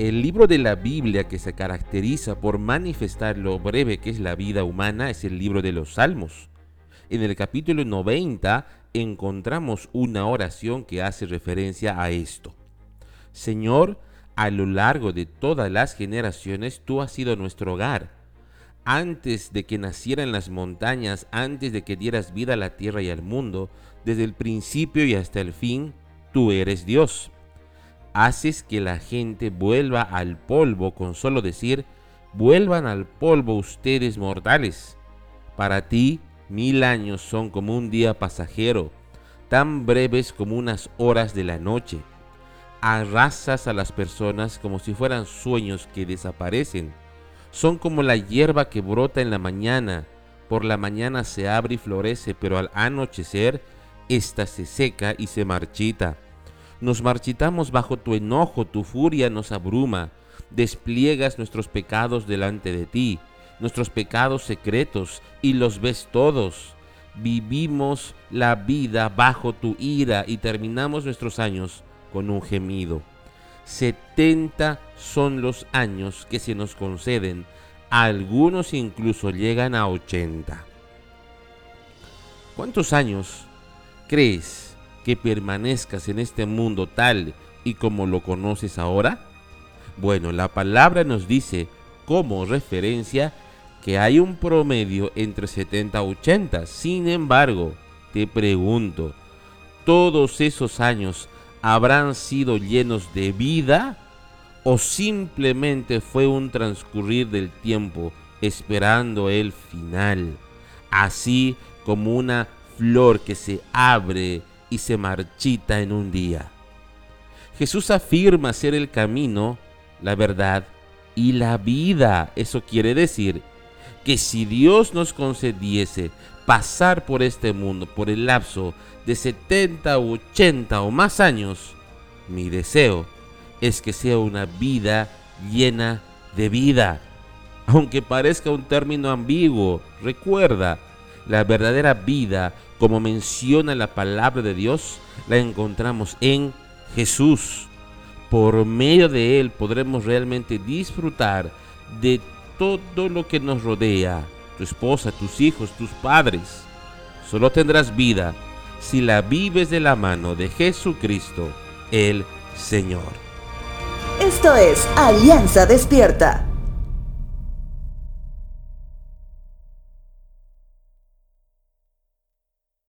El libro de la Biblia que se caracteriza por manifestar lo breve que es la vida humana es el libro de los Salmos. En el capítulo 90 encontramos una oración que hace referencia a esto. Señor, a lo largo de todas las generaciones tú has sido nuestro hogar. Antes de que nacieran las montañas, antes de que dieras vida a la tierra y al mundo, desde el principio y hasta el fin, tú eres Dios haces que la gente vuelva al polvo con solo decir, vuelvan al polvo ustedes mortales. Para ti mil años son como un día pasajero, tan breves como unas horas de la noche. Arrasas a las personas como si fueran sueños que desaparecen. Son como la hierba que brota en la mañana. Por la mañana se abre y florece, pero al anochecer, ésta se seca y se marchita nos marchitamos bajo tu enojo, tu furia nos abruma. Despliegas nuestros pecados delante de ti, nuestros pecados secretos, y los ves todos. Vivimos la vida bajo tu ira y terminamos nuestros años con un gemido. Setenta son los años que se nos conceden, algunos incluso llegan a ochenta. ¿Cuántos años crees que permanezcas en este mundo tal y como lo conoces ahora? Bueno, la palabra nos dice como referencia que hay un promedio entre 70 y 80. Sin embargo, te pregunto, ¿todos esos años habrán sido llenos de vida o simplemente fue un transcurrir del tiempo esperando el final? Así como una flor que se abre y se marchita en un día. Jesús afirma ser el camino, la verdad y la vida. Eso quiere decir que si Dios nos concediese pasar por este mundo por el lapso de 70 u 80 o más años, mi deseo es que sea una vida llena de vida. Aunque parezca un término ambiguo, recuerda, la verdadera vida, como menciona la palabra de Dios, la encontramos en Jesús. Por medio de Él podremos realmente disfrutar de todo lo que nos rodea, tu esposa, tus hijos, tus padres. Solo tendrás vida si la vives de la mano de Jesucristo, el Señor. Esto es Alianza Despierta.